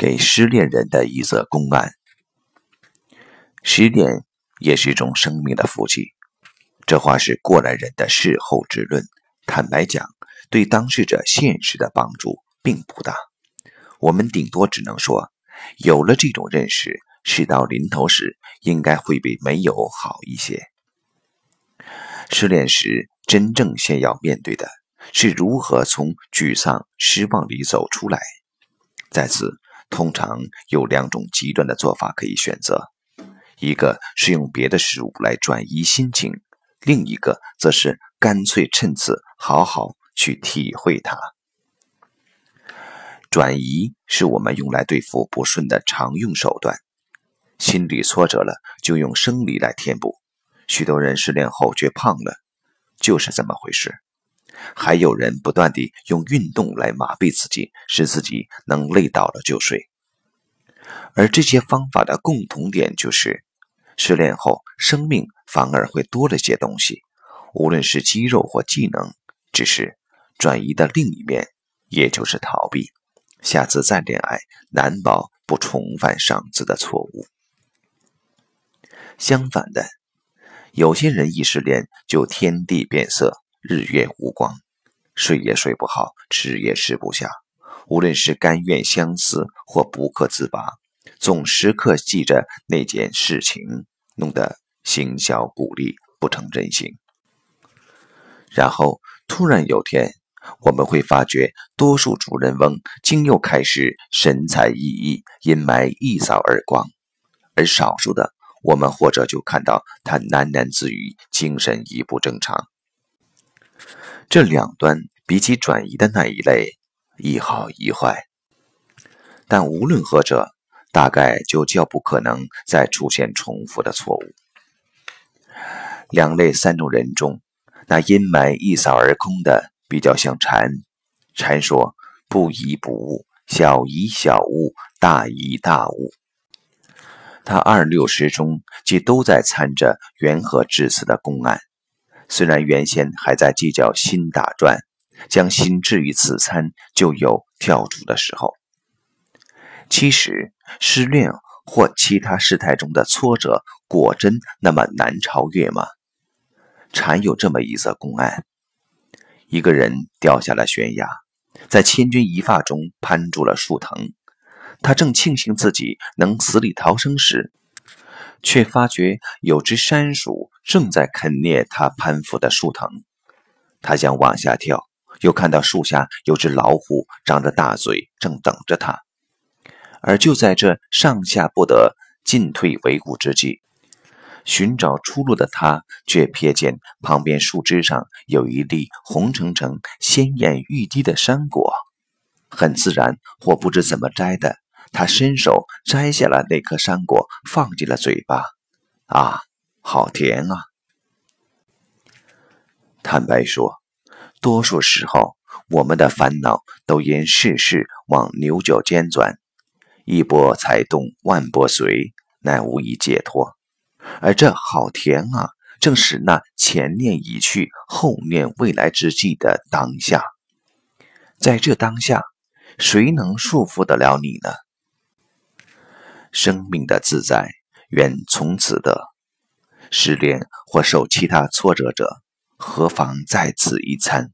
给失恋人的一则公案。失恋也是一种生命的福气，这话是过来人的事后之论。坦白讲，对当事者现实的帮助并不大。我们顶多只能说，有了这种认识，事到临头时，应该会比没有好一些。失恋时，真正先要面对的是如何从沮丧、失望里走出来。在此，通常有两种极端的做法可以选择：一个是用别的事物来转移心情，另一个则是干脆趁此好好去体会它。转移是我们用来对付不顺的常用手段，心理挫折了就用生理来填补。许多人失恋后却胖了，就是这么回事。还有人不断地用运动来麻痹自己，使自己能累倒了就睡。而这些方法的共同点就是，失恋后生命反而会多了些东西，无论是肌肉或技能，只是转移的另一面，也就是逃避。下次再恋爱，难保不重犯上次的错误。相反的。有些人一失恋就天地变色，日月无光，睡也睡不好，吃也吃不下。无论是甘愿相思或不可自拔，总时刻记着那件事情，弄得心小骨立，不成人形。然后突然有天，我们会发觉，多数主人翁竟又开始神采奕奕，阴霾一扫而光，而少数的。我们或者就看到他喃喃自语，精神已不正常。这两端比起转移的那一类，一好一坏。但无论何者，大概就较不可能再出现重复的错误。两类三种人中，那阴霾一扫而空的，比较像禅。禅说：“不疑不悟，小疑小悟，大疑大悟。”他二六十中即都在参着缘何至此的公案，虽然原先还在计较心打转，将心置于此餐，就有跳出的时候。其实失恋或其他事态中的挫折，果真那么难超越吗？常有这么一则公案：一个人掉下了悬崖，在千钧一发中攀住了树藤。他正庆幸自己能死里逃生时，却发觉有只山鼠正在啃啮他攀附的树藤。他想往下跳，又看到树下有只老虎张着大嘴正等着他。而就在这上下不得、进退维谷之际，寻找出路的他却瞥见旁边树枝上有一粒红澄澄、鲜艳欲滴的山果，很自然或不知怎么摘的。他伸手摘下了那颗山果，放进了嘴巴。啊，好甜啊！坦白说，多数时候我们的烦恼都因世事往牛角尖钻，一波才动，万波随，乃无以解脱。而这好甜啊，正是那前念已去，后念未来之际的当下。在这当下，谁能束缚得了你呢？生命的自在，愿从此得。失恋或受其他挫折者，何妨在此一餐？